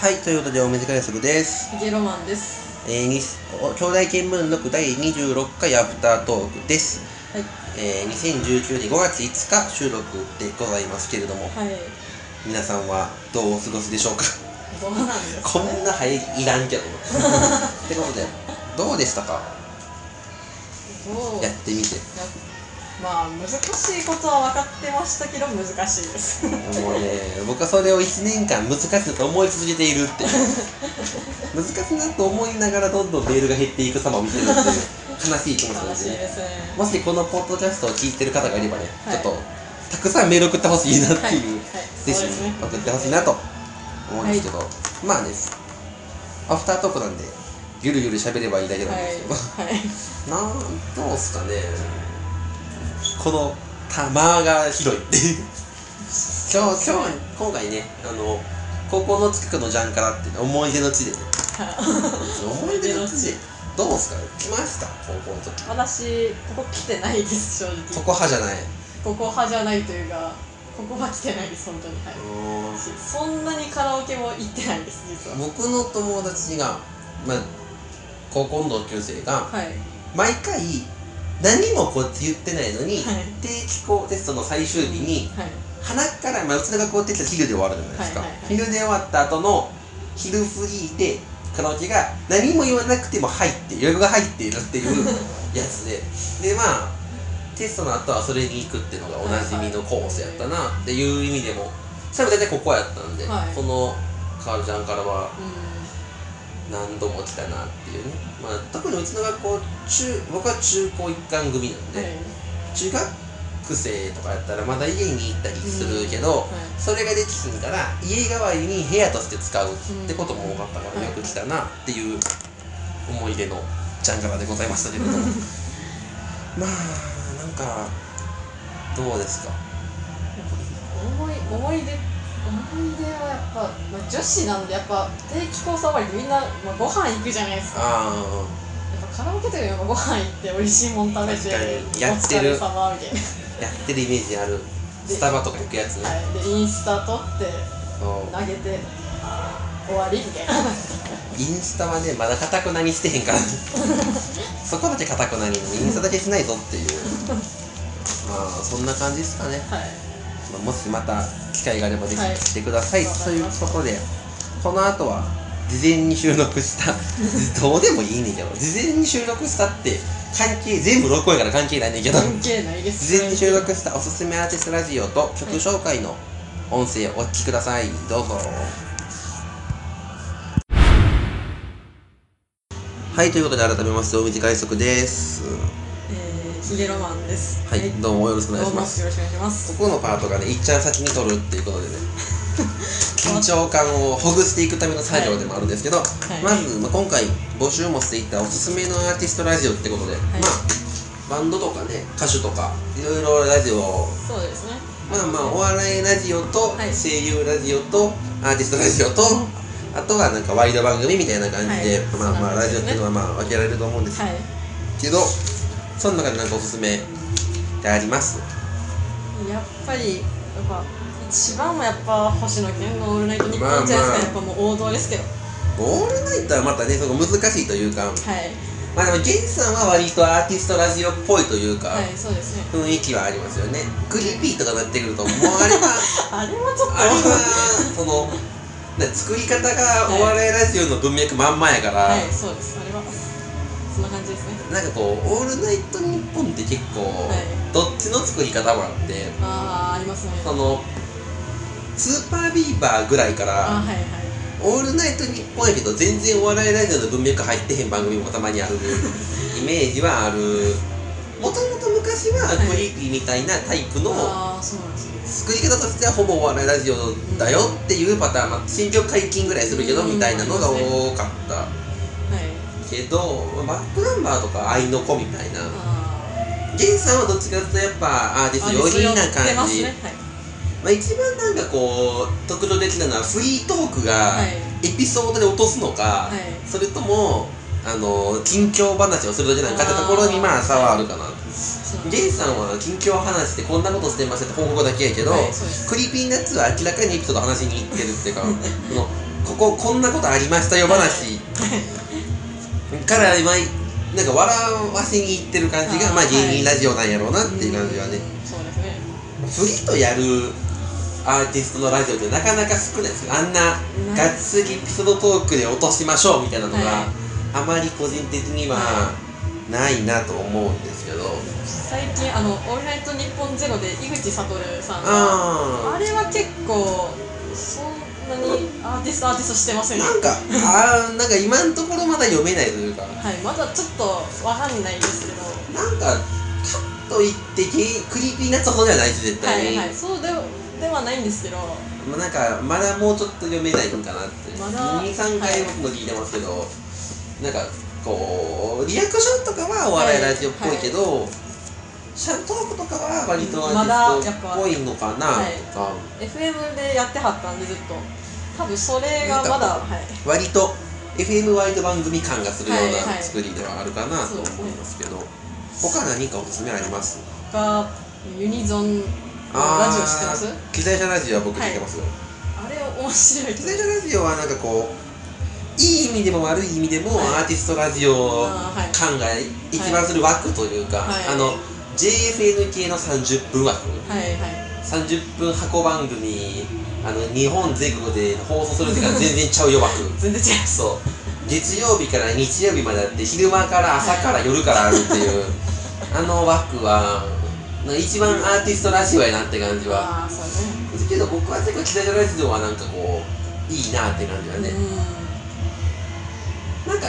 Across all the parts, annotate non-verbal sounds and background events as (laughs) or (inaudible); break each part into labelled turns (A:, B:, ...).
A: はい、ということで、お短い約束です。
B: ヒゲロマンです。
A: えー、にお兄弟見聞録第26回アフタートークです。
B: はい。
A: えー、2019年5月5日収録でございますけれども、
B: はい。
A: 皆さんはどうお過ごしでしょうか？
B: どうなんですか、
A: こ
B: ね。
A: んな早いいらんけどな。(laughs) ってことで、どうでしたか？
B: どう？
A: やってみて。
B: やまあ難しいことは分かってましたけど難しいです。
A: もうね、僕はそれを1年間難しいと思い続けているって。いう。難しいなと思いながらどんどんメールが減っていく様を見てるっていう悲しい気持ちですね。もしこのポッドキャストを聞いてる方がいればね、
B: はい。
A: ちょっとたくさんメール送ってほしいなっていう、
B: はい。はい。
A: ぜひ
B: そうですね。
A: 送ってほしいなと思うんですけど、まあねアフタートークなんでゆるゆる喋ればいいだけなん
B: はい
A: ですけど、
B: はい。(laughs)
A: なんどうすかねこの玉が広いっていう。今日今日今回ねあの高校の近くのジャンカラっていう思い出の地でね。(laughs) 思い出の地？でどうすか？来ました？高校の時。
B: 私ここ来てないです正直。
A: ここ派じゃない。
B: ここ派じゃないというかここは来てないです本当に。はい。そんなにカラオケも行ってないです実は。
A: 僕の友達が、まあ、高校の同級生が
B: はい。
A: 毎回何もこっち言ってないのに、
B: はい。
A: 定期校テストの最終日に
B: はい。
A: 鼻から、まあ、うちの学校テスト昼で終わるじゃないですか、
B: はいはいはい。
A: 昼で終わった後の昼過ぎでカラオケが何も言わなくても入って予約が入っているっていう (laughs) やつで。でまあテストの後はそれに行くっていうのがおなじみのコースやったなっていう意味でもそれは大体ここやったんで、
B: はい。
A: このカールちゃんからは
B: う
A: 何度も来たなっていうね、まあ、特にうちの学校中僕は中高一貫組なん
B: ん。
A: で、
B: はい。
A: 中学生とかやったらまだ家に行ったりするけど、
B: はい。
A: それができひんから家代わりに部屋として使うってことも多かったから、
B: うん
A: よく来たなっていう思い出のジャンガラでございましたけれども (laughs) まあなんかどうですか？
B: 思い思い出思い出はやっぱ、まあ、女子なんでやっぱ定期校触りでみんな、まあ、ご飯行くじゃないですか。
A: あ
B: やっぱカラオケとかやっぱご飯行って美味しいもん食べて
A: や
B: お
A: ってる。
B: 様みたいな。
A: あやってるイメージある。スタバとか行くやつ。ね、
B: はい。でインスタ撮って投げて終わりみたいな。(laughs)
A: インスタはねまだかたくなにしてへんから。(laughs) そこだけかたくなに。インスタだけしないぞっていう。(laughs) まあそんな感じですかね、
B: はい。
A: まあ、もしまた機会があればぜ
B: はい。
A: ひ来てください、
B: わか
A: ということでこの後は事前に収録した (laughs) どうでもいいねんけど事前に収録したって関係全部録音やから関係ないねんけど
B: 関係ないです。
A: 事前に収録したおすすめアーティストラジオと曲紹介の音声をお聞きください。どうぞ。はいということで改めまして大道快速です。
B: えー、ヒゲロマンです。
A: はい、どうもよろしくお願いします。
B: よろしくお願いします。
A: ここのパートがねいっちゃん先に撮るっていうことでね (laughs) 緊張感をほぐしていくための作業でもあるんですけど、
B: い。
A: まず、まあ、今回募集もしていたおすすめのアーティストラジオってことで、まあバンドとかね歌手とかいろいろラジオを
B: そうですね。
A: まあまあお笑いラジオと
B: はい。
A: 声優ラジオとアーティストラジオとあとはなんかワイド番組みたいな感じで、
B: はい。
A: まあまあラジオっていうのはまあ分けられると思うんです
B: はい。
A: けど、その中でなんかおすすめってあります？
B: やっぱりやっぱ一番はやっぱ星野源の「オールナイトニッポン」じゃないですか、
A: まあまあ。
B: やっぱもう王道ですけど。
A: オールナイトはまたねその難しいというか。
B: はい。
A: まあでも源さんは割とアーティストラジオっぽいというか、
B: はいそうですね。
A: 雰囲気はありますよね。クリーピーとかなってくるともうあれは (laughs)
B: あれはちょっと。
A: あれはそのな (laughs) 作り方がお笑いラジオの文脈まんまやから、
B: はいそうです。あれはそんな感じですね。
A: なんかこう「オールナイトニッポン」って結構、
B: い。
A: どっちの作り方もあって
B: ああありますね。
A: そのスーパービーバーぐらいから
B: あはいはい「
A: オールナイトニッポン」やけど全然お笑いラジオの文脈入ってへん番組もたまにある (laughs) イメージはある。もともと昔はクリーピーみたいなタイプの、作り方としてはほぼお笑いラジオだよっていうパターン、まあ、新曲解禁ぐらいするけど
B: うん
A: みたいなのが多かった。
B: はい
A: けどバックナンバーとか愛の子みたいな。
B: あ
A: ゲンさんはどっちかというとやっぱアーティスト寄りな感じ、
B: すね。はい。
A: まあ、一番なんかこう特徴的なのはフリートークが
B: はい。
A: エピソードで落とすのか、
B: はい。
A: それともあの近況話をするだけなのかってところにまあ差はあるかな。芸人さんは近況を話してこんなことしてますって報告だけやけど、
B: はい
A: クリーピーナッツは明らかにエピソード話しに行ってるっていうかその (laughs) こここんなことありましたよ話から今なんか笑わせにいってる感じがまあ芸人ラジオなんやろうなっていう感じはね、
B: そうですね
A: フリとやるアーティストのラジオってなかなか少ないですよ。あんながっつりエピソードトークで落としましょうみたいなのが、
B: はい。
A: あまり個人的には
B: は
A: ないなと思うんですけど、
B: 最近あの「オールナイトニッポンゼロで井口理さんが
A: あ
B: あれは結構そんなにアーティストアーティストしてません。ね
A: なんかあーなんか今のところまだ読めないというか。
B: はいまだちょっとわかんないですけど。
A: なんかかといってクリーピーなところではないです絶
B: は
A: 対。に、
B: いはいそうではではないんですけど。
A: まあ、なんかまだもうちょっと読めないのかなって、
B: まだ
A: 23回僕も聞いてますけど、なんかこうリアクションとかはお笑いラジオっぽいけど、シャントークとかは割とアーティストっぽいのかな。
B: はい。
A: とか、
B: FM でやってはったんでずっと多分それがまだはい。
A: 割と FM ワイド番組感がするよう
B: はいは
A: ない。作りではあるかなと思いますけど、他何かおすすめあります？
B: がユニゾンのラジオ知ってます？
A: 機材車ラジオは僕聞いてます。よ、
B: あれ面白い
A: 機材車ラジオはなんかこういい意味でも悪い意味でも、
B: はい。
A: アーティストラジオ感が一番する枠というか、
B: はい。
A: あの JFN 系の30分枠。
B: はいはい。
A: 30分箱番組あの日本全国で放送する時間全然ちゃうよ枠。
B: 全然違います
A: そう。月曜日から日曜日まであって昼間から朝から夜からあるっていう。あの枠は一番アーティストらしいわいなって感じは。
B: ああそうね。
A: ですけど僕は結構北島ラジオはなんかこういいなって感じはね、
B: う
A: なんか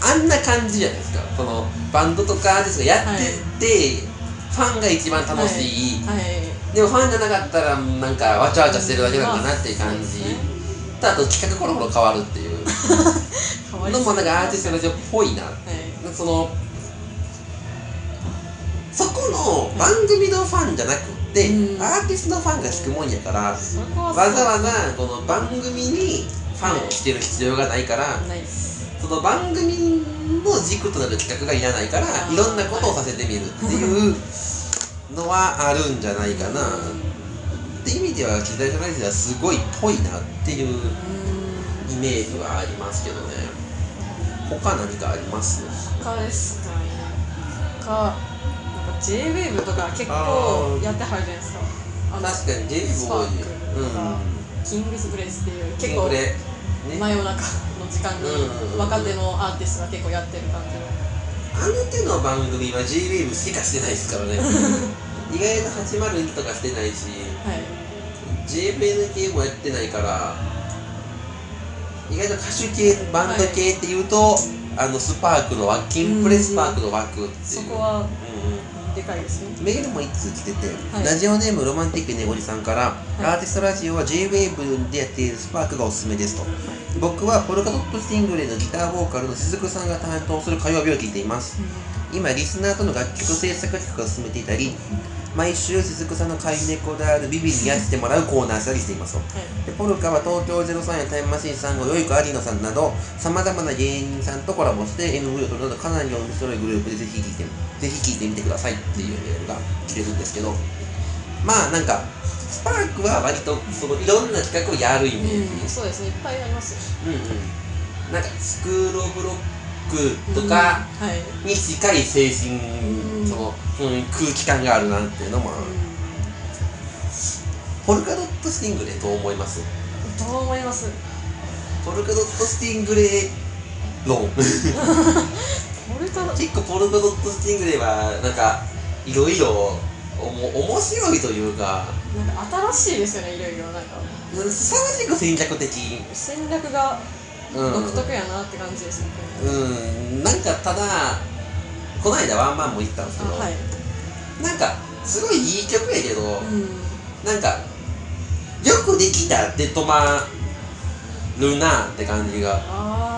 A: あんな感じじゃないですか。そのバンドとかアーティストがやってって、ファンが一番楽しい、
B: んはい。
A: でもファンじゃなかったらなんかわちゃわちゃしてるだけなのかなっていう感じ、とあと企画コロコロ変わるっていう。(laughs) のもなんかアーティストラジオっぽいな。
B: はい。
A: そのそこの番組のファンじゃなくって、
B: うん。
A: アーティストのファンが聞くもんやから、わざわざこの番組にファンを着てる必要がないから、の番組の軸となる企画がいらないからいろんなことをさせてみるっていうのはあるんじゃないかな。って意味では機材トライズはすごいぽいなっていう
B: うん。
A: イメージはありますけどね。他何かあります？
B: 他ですかね。かなんか JWAVE とか結構やってはるじゃないですか。
A: 確かに j
B: スパー
A: ボーイ
B: クとかキングスプレイスっていう結構
A: ね。
B: 真夜中。の時間に
A: うん
B: 若手のアーティストが結構やってる感じの。
A: あの手の番組は JWAVE しかしてないですからね。(laughs) 意外と802とかしてないし
B: はい。
A: JFN 系もやってないから意外と歌手系バンド系っていうと、あのスパークの枠キンプレスパークの枠っていう。
B: そこは
A: うんうん
B: でかいですね。
A: メールも1通来てて、
B: はい。
A: ラジオネームロマンティックネゴリさんから、
B: い。
A: アーティストラジオは JWAVE でやっているスパークがおすすめですと、僕はポルカドット・スティングレイのギターボーカルの鈴木さんが担当する火曜日を聞いています。今リスナーとの楽曲制作企画を進めていたり毎週鈴木さんの飼い猫であるビビに癒してもらうコーナーしたりしていますと。
B: はい。
A: でポルカは東京03やタイムマシーン3号よい子有野さんなどさまざまな芸人さんとコラボして MV を撮るなどかなり面白いグループでぜひ聴いてぜひ聴いてみてくださいっていうメールが来てるんですけどまあなんかスパークは割とそのいろんな企画をやるイメージ、
B: うんそうですね。いっぱいありますよ。
A: うんうん。なんかスクール・オブ・ロックと
B: うん
A: か
B: はい。
A: に近い精神、
B: うん。
A: その、うん、空気感があるなっていうのもある、ポルカドット・スティングレイどう思います？
B: どう思います。
A: ポルカドット・スティングレイ論結構ポルカドット・スティングレイはなんかいろいろおも面白いというか。
B: なんか新しいですよねいろいろなんか。
A: 凄まじく戦略的。
B: 戦略が
A: うん。
B: 独特やなって感じですね、
A: うん。なんかただこの間ワンマンも行ったんですけど、
B: あはい。
A: なんかすごいいい曲やけど、
B: うん。
A: なんかよくできたって止まるなって感じが。
B: あ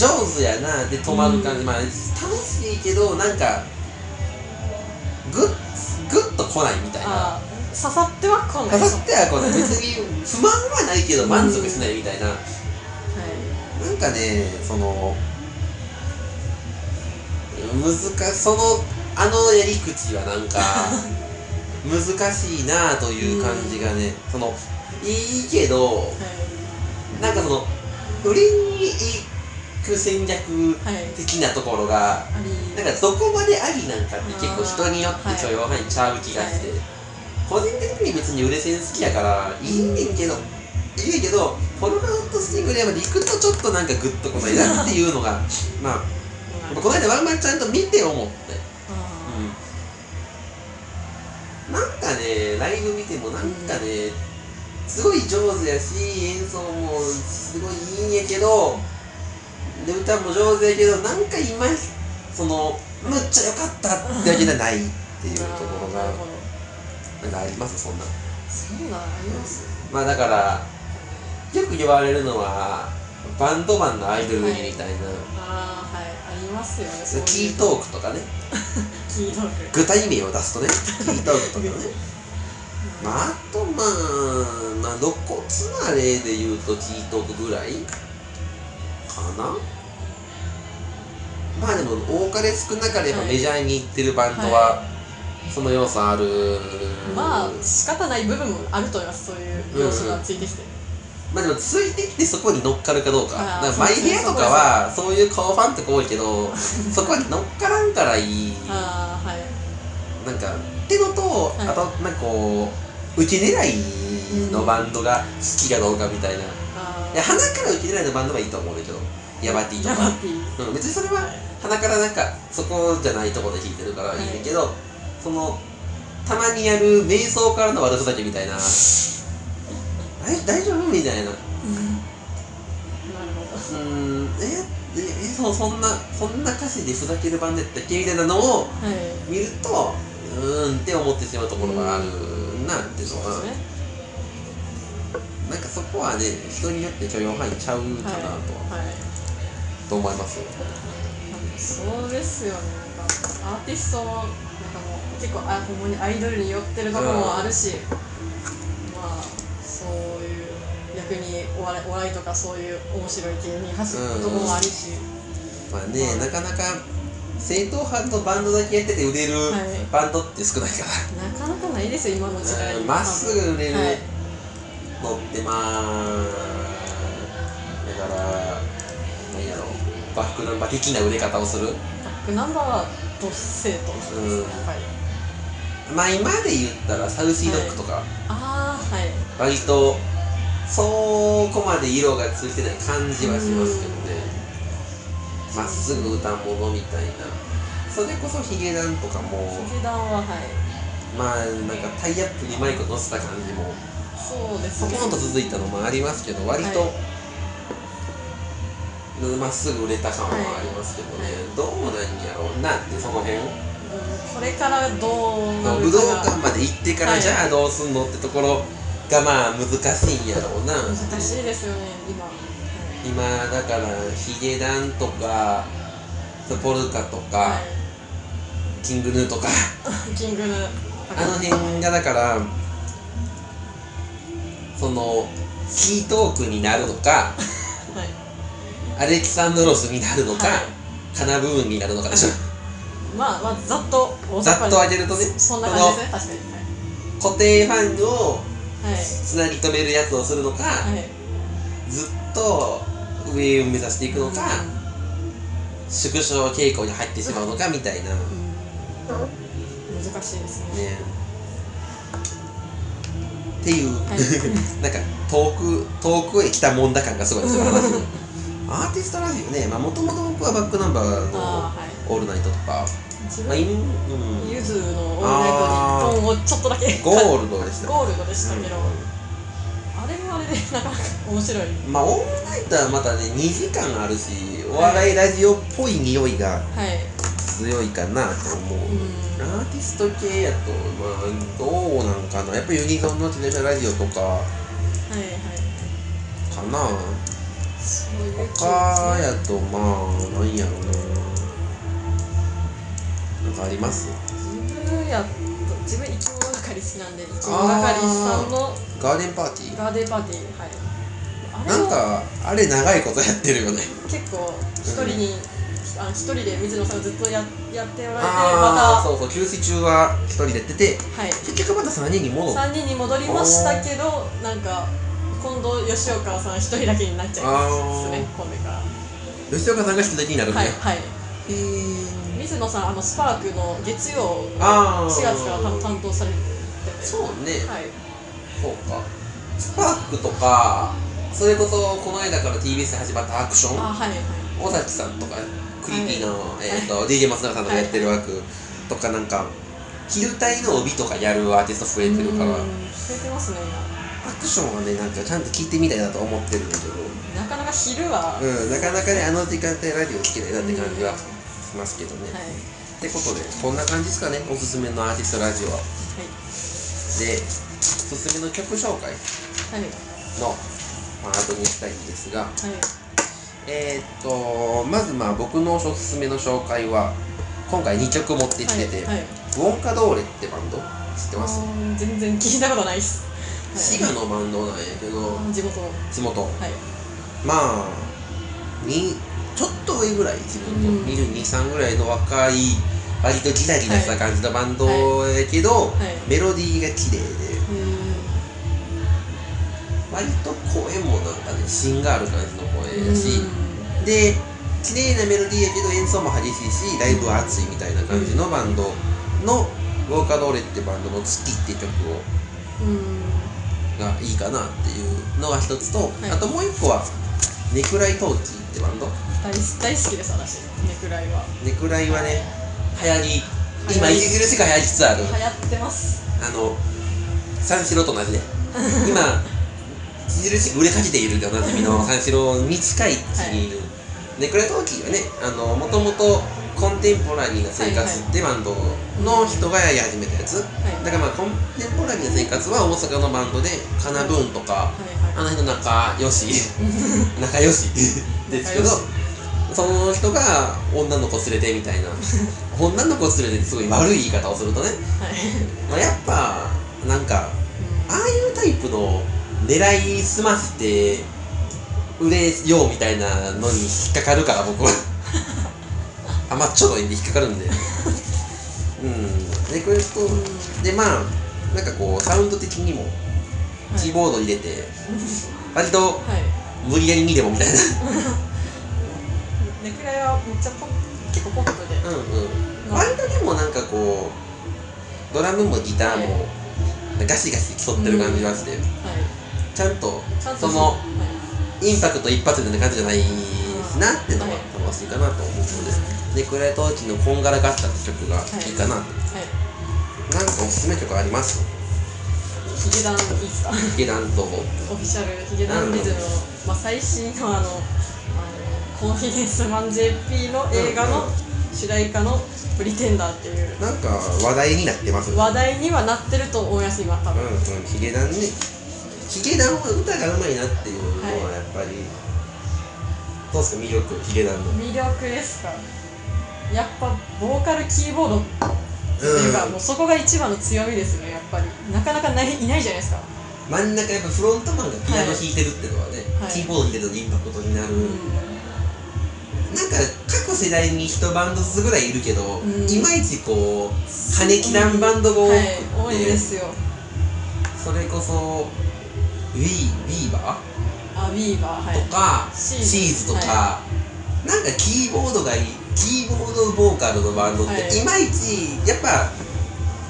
A: 上手やなで止まる感じ、
B: うん。
A: まあ楽しいけどなんかグッグッと来ないみたいな。
B: 刺さってはこない。
A: 刺さっては来ない。(laughs) 別に不満はないけど満足しないみたいな、
B: は
A: なんかねその難しそのあのやり口はなんか (laughs) 難しいなという感じがね、そのいいけど
B: いはい。
A: なんかその売りに行く戦略
B: はい
A: 的なところがなんかどこまでありなんかって結構人によって許容範囲ちゃう気がして、
B: はい。
A: 個人的に別に売れ線好きやからいいねんけどいいけどフォルアウトスティングレアまで行くとちょっとなんかグッとこないなっていうのが (laughs) まあやっぱこの間ワンマンちゃんと見て思って、
B: あ
A: うん、なんかねライブ見てもなんかね、すごい上手やし演奏もすごいいいんやけどで歌も上手やけどなんか今そのむっちゃ良かったってわけじゃないっていうところが
B: な
A: んかあります？そんな。
B: そんなんあります
A: まあだからよく言われるのはバンドマンのアイドルみたいな、
B: ああはいありますよね
A: キートークとかね。
B: キートーク。
A: 具体名を出すとねキートークとかね。(laughs) まあ、あとまあ、まあ、露骨な例で言うとキートークぐらい？かな？まあでも多かれ少なかれば
B: はい。
A: メジャーに行ってるバンドはその要素ある。
B: まあ仕方ない部分もあると思いますそういう要素がついてきて、
A: まあでもついてきてそこに乗っかるかどうか。からマイヘアとかはそういう顔ファンとか多いけど (laughs) そこに乗っからんからいい。
B: ああはい。
A: なんかってのと、
B: はい。
A: あとなんかこう受け狙いのバンドが好きかどうかみたいな、い
B: あ
A: や鼻から受け狙いのバンドはいいと思うんだけど。ヤバティとか。うん、別にそれは鼻からなんかそこじゃないところで弾いてるからいいんだけど、そのたまにやる瞑想からの悪ふざけみたいな。大大丈夫みたいな。
B: うん。なるほど
A: うーん。えええそうそんなそんな歌詞でふざけるバンドやったっけみたいなのを
B: はい。
A: 見るとうーんって思ってしまうところがあるなっていうのは、
B: そうですね
A: なんかそこはね人によって許容範囲ちゃうかなと,、
B: はいはい
A: と思います
B: そうですよね。なんかアーティストもなんかもう結構あほんまにアイドルに寄ってるところもあるし、まあそういう逆にお笑いお笑いとかそういう面白い系に走るところもあるし、
A: まあね、なかなか正統派とバンドだけやってて売れる
B: はい。
A: バンドって少ないか
B: なかなかないですよ今の時代。
A: まっすぐ売れる
B: はい
A: のってまあだから何やろ。バックナンバー的な売れ方をする。
B: バックナンバーはドッセートです。ね、
A: うん。
B: やっぱり
A: まあ今で言ったらサウシードッグとか、
B: ああはい。
A: 割とそこまで色がついてない感じはしますけどね。まっすぐ歌ものみたいな。それこそヒゲダンとかも。
B: ヒゲダンははい。
A: まあなんかタイアップにマイク乗せた感じも
B: そうですね。
A: ポコンと続いたのもありますけど割と、
B: はい。
A: まっすぐ売れた感はありますけどね、
B: はい。
A: どうなんやろうなってその辺
B: うん。これからどうなる
A: 武道館まで行ってから、
B: はい。
A: じゃあどうすんのってところがまあ難しいんやろうな。
B: 難しいですよね今、はい
A: 今だからヒゲダンとかポルカとか、
B: は
A: キングヌーとか。
B: い、(laughs) キングヌー。
A: あの辺がだからそのキートークになるのか
B: はい。
A: アレキサンドロスになるのか、
B: はい。
A: カナブーンになるのかでしょ。
B: まあまあざっと大
A: ざっと上げるとね
B: そんな感じですね。確かに
A: 固定ファンを
B: はい。
A: つなぎ止めるやつをするのか、
B: はい、はい。
A: ずっと上を目指していくのか、縮小傾向に入ってしまうのかみたいな、
B: うん。うん。難しいですね。
A: ねっていう、
B: はい。
A: なんか遠く遠くへ来たもんだ感がすごいですよアーティストラジオねもともと僕はバックナンバーの
B: ああはい「
A: オールナイト」とか、
B: 自
A: まあ、
B: ゆずのオールナイトに今後ちょっとだけ。
A: ゴールドでした。
B: ゴールドでしたけど、あれもあれでなかなか面白い。
A: まあオールナイトはまたね2時間あるしお笑いラジオっぽい匂いが
B: はい
A: 強いかなと思う、
B: うん。
A: アーティスト系やとまあどうなんかな。やっぱユニゾンの自転車ラジオとか。
B: はいはい
A: かな。他
B: ね。
A: やとまあなんやろな。なんかあります？
B: 自分やと自分生き物係好きなんで生き物係さんの
A: ガーデンパーティー？
B: ガーデンパーティーはい。
A: なんかあれ長いことやってるよね。
B: 結構一人に、あの一人で水野さんがずっとややっておられてま
A: ああそうそう給水中は一人でやってて
B: たはい。
A: 結局また3人に戻って
B: 3人に戻りましたけどなんか今度吉岡さん一人だけになっちゃいますね今度から。
A: 吉岡さんが一人だけになるんだよ、
B: はいはい。水野さんあのスパークの月曜
A: あー。
B: 4月から担担当されてて。
A: そうね、
B: はい。
A: そうか。スパークとかそれこそこの間から TBS で始まったアクション？
B: あはいはい。
A: 尾崎さんとかクリーピーの、えー、と DJ 松永さんとかやってる枠とかなんか昼帯の帯とかやるアーティスト増えてるから。
B: うん増えてますね。
A: アクションはねなんかちゃんと聞いてみたいなと思ってるんだけど。
B: 今なかなか昼は、
A: うん、なかなかねあの時間帯ラジオ聞けないなって感じはしますけどね、
B: はい。
A: ってことでこんな感じですかねおすすめのアーティストラジオは。でおすすめの曲紹介
B: はい。はい
A: のパートにしたいんですが。
B: はい
A: えー、っとまずまあ僕のおすすめの紹介は今回2曲持ってきてて、
B: はいはい。
A: ウォンカドーレってバンド？知ってます？
B: 全然聞いたことないっす、
A: 滋賀のバンドなんやけど
B: 地元の。
A: 地元。
B: はい。
A: まあにちょっと上ぐらい自分
B: うん。
A: と223ぐらいの若い割とギラギラした感じのバンドやけど、
B: はい。
A: メロディーが綺麗で
B: う
A: 割と声もなんかね芯がある感じの声やし、で綺麗なメロディーやけど演奏も激しいしライブは熱いみたいな感じのバンドの「ウォーカードーレ」ってバンドの「月」って曲を
B: うん。うん
A: がいいかなっていうのが一つと、
B: はい。
A: あともう一個は「ネクライトーキー」ってバンド。
B: 大好大好きです私。ネクライは。
A: ネクライはね流行り今著しく流行りつつある。
B: 流行ってます。
A: あの三四郎と同じね今 (laughs) 著しく売れかけているでおなじみの三四郎に近い位置にいる、ネクラトーキーはねあのもともとコンテンポラリーな生活ってバンドの人がやり始めたやつ、
B: はい。
A: だからまあコンテンポラリーな生活は大阪のバンドでカナブーンとか、
B: はいはい。
A: あの人仲良し。仲良し。(laughs) ですけどその人が女の子連れてみたいな。(laughs) 女の子連れてすごい悪い言い方をするとね、
B: はい。
A: まあ、やっぱなんかああいうタイプの狙いすまして売れようみたいなのに引っかかるから僕は。(laughs) あまあちょっと引っかかるんで。うん。でこれと
B: うん
A: でまあなんかこうサウンド的にもキーボード入れて (laughs) 割と
B: はい。
A: 無理やりにでもみたいな。
B: ネクライはめっちゃポッ結構ポップで。
A: うんうん。割とでもなんかこうドラムもギターもガシガシ競ってる感じがして、
B: はい
A: ちゃんと
B: ちゃんと
A: その
B: はい
A: インパクト一発でな感じじゃないしなっていうのが
B: はい。
A: 楽しいかなと思うので、ネクライトーキのこんがらがったって曲がい。いかな。と、
B: はい。
A: なんかおすすめ曲あります？
B: ヒゲダンいいっすか？
A: ヒゲダンと
B: オフィシャルヒゲダンリズムの、まあ、最新のあのあのコンフィデンスマン JP の映画の主題歌の「プリテンダー」っていう。
A: なんか話題になってます
B: 話題にはなってると思います今多分、
A: うんうん。ヒゲダンねヒゲダンは歌がうまいなっていうのはやっぱり、どうですか魅力ヒゲダンの。
B: 魅力ですか。やっぱボーカルキーボードっていうか、
A: うん
B: もうそこが一番の強みですねやっぱり。なかなかないいないじゃないですか。
A: 真ん中やっぱフロントマンがピアノ弾いてるっていうのはね、
B: はい。
A: キーボード弾いてるとインパクトになる、
B: うん。
A: なんか各世代に一バンドずつぐらいいるけど、
B: うん。
A: いまいちこう羽きらんバンドが多く
B: はい
A: て、
B: 多いですよ。
A: それこそウィービーバ
B: あウィーバーはい。
A: ーとか、
B: シ
A: シ
B: ーズ
A: とか、
B: は
A: なんかキーボードがいいキーボードボーカルのバンドって、
B: はい。
A: い、まいちやっぱ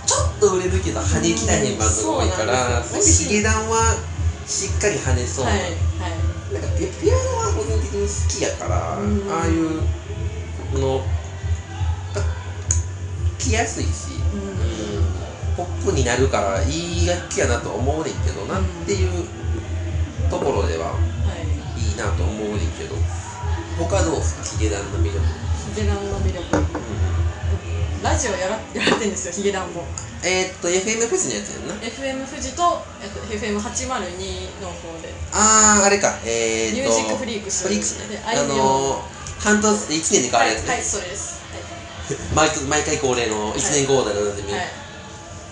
A: ちょっと売れるけど跳ねきらへんバンドが多いから、
B: うんそうなんですよ。
A: ヒゲダンはしっかり跳ねそうな、
B: はいはい。
A: なんかピピアノは個人的に好きやから、
B: うん。
A: ああいうのが来やすいし、
B: うん
A: うんポップになるからいい楽器やなとは思うねんけどなっていうところでは
B: はい。
A: いいなと思うねんけど他どうですか？ヒゲダンの魅力、
B: ヒゲダンの魅力。ラジオやらやられてんですよヒゲダンも。
A: えー、っと FM フェスのやつやんな。
B: FM 富士と、えっと、FM802 の方で。
A: あーあれか。えー、っと
B: ミュージックフリークス。
A: フリークスね。
B: で
A: あのー、半年1年で変わるやつね、
B: はい、はい、それです。(laughs)
A: 毎年毎回恒例の1年後だので、
B: はい、はい、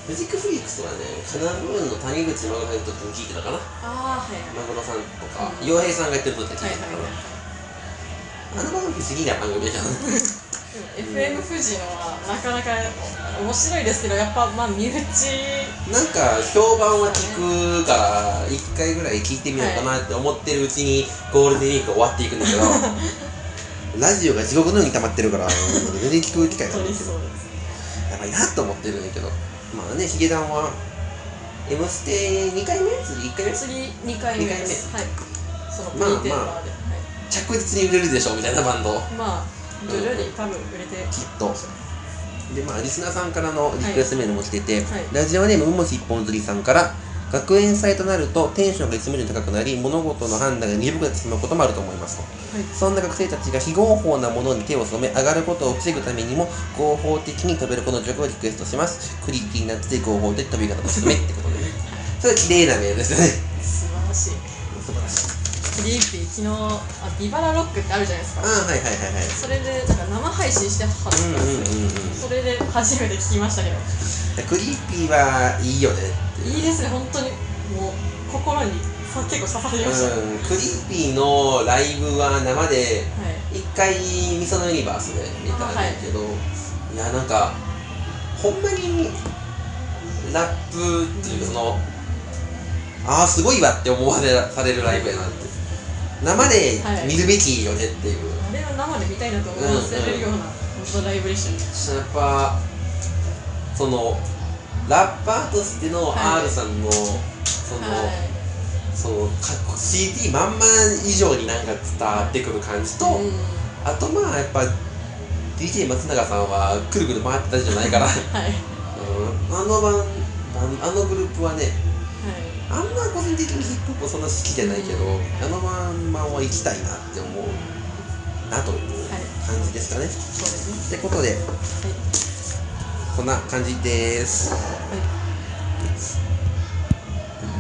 A: ミュージックフリークスはね、カナブーンの谷口真が入った時に聞いてたかな。
B: ああはい
A: マグロさんとか、
B: うん。
A: 洋平さんがやってる時に聞いてたかな。あの番組不思議な番組だけど
B: FM 富士のはなかなか面白いですけどやっぱまあ身内。
A: なんか評判は聞くから1回ぐらい聞いてみようかなって思ってるうちにゴールデンウィーク終わっていくんだけど (laughs) ラジオが地獄のように溜まってるから全然聞く機会がない
B: 取り (laughs) そうです。
A: やばいなと思ってるんだけどまあねヒゲダンは「M ステ」2回目？次？1回目？
B: 次2回目です。はい。そのプリテンダーで、はい。
A: 着実に売れるでしょみたいなバンド。
B: まあ徐々に多分売れて
A: きっと。でまあリスナーさんからのリクエストメールも来てて、
B: はい。
A: ラジオネームうもし一本釣りさんから学園祭となるとテンションがいつも以上に高くなり物事の判断が鈍くなってしまうこともあると思いますと。
B: はい。
A: そんな学生たちが非合法なものに手を染め上がることを防ぐためにも合法的に飛べるこの曲をリクエストします。クリッキーになって合法的飛び方のすめってことでね。それ綺麗なメールですよね。
B: 素晴らしい。
A: 素晴らしい。
B: クリーピー昨日あビバラロックってあるじゃないですか。
A: ああはいはいはいはい。
B: それでなんか生配信してはったんですよ、
A: うんうんうんうん
B: それで初めて聞きましたけど
A: クリーピーはいいよね
B: いいですね本当に。もう心にさ結構刺さりました、はい
A: うん、クリーピーのライブは生で一回味園ユニバースで見たんだけど、い、やなんかほんまにラップっていうかその、ああすごいわって思われされるライブやなって。生で見るべきよねっていう、
B: あれは生で見たいなと思わせれるような、本当ライブでしたね。
A: やっぱそのラッパーとしての
B: はい。
A: R さんの、その、
B: はい。
A: そのか CD まんま以上になんか伝わってくる感じと、
B: うん。
A: あとまあやっぱ DJ 松永さんはくるくる回ってたじゃないから、うん、
B: はい
A: あのあのグループはね
B: はい。
A: あんま個人的にヒップホップそんな好きじゃないけど、あのバンマンは行きたいなって思うなという感じですかね。
B: そうですね
A: ってことで
B: はい
A: こんな感じです。
B: はい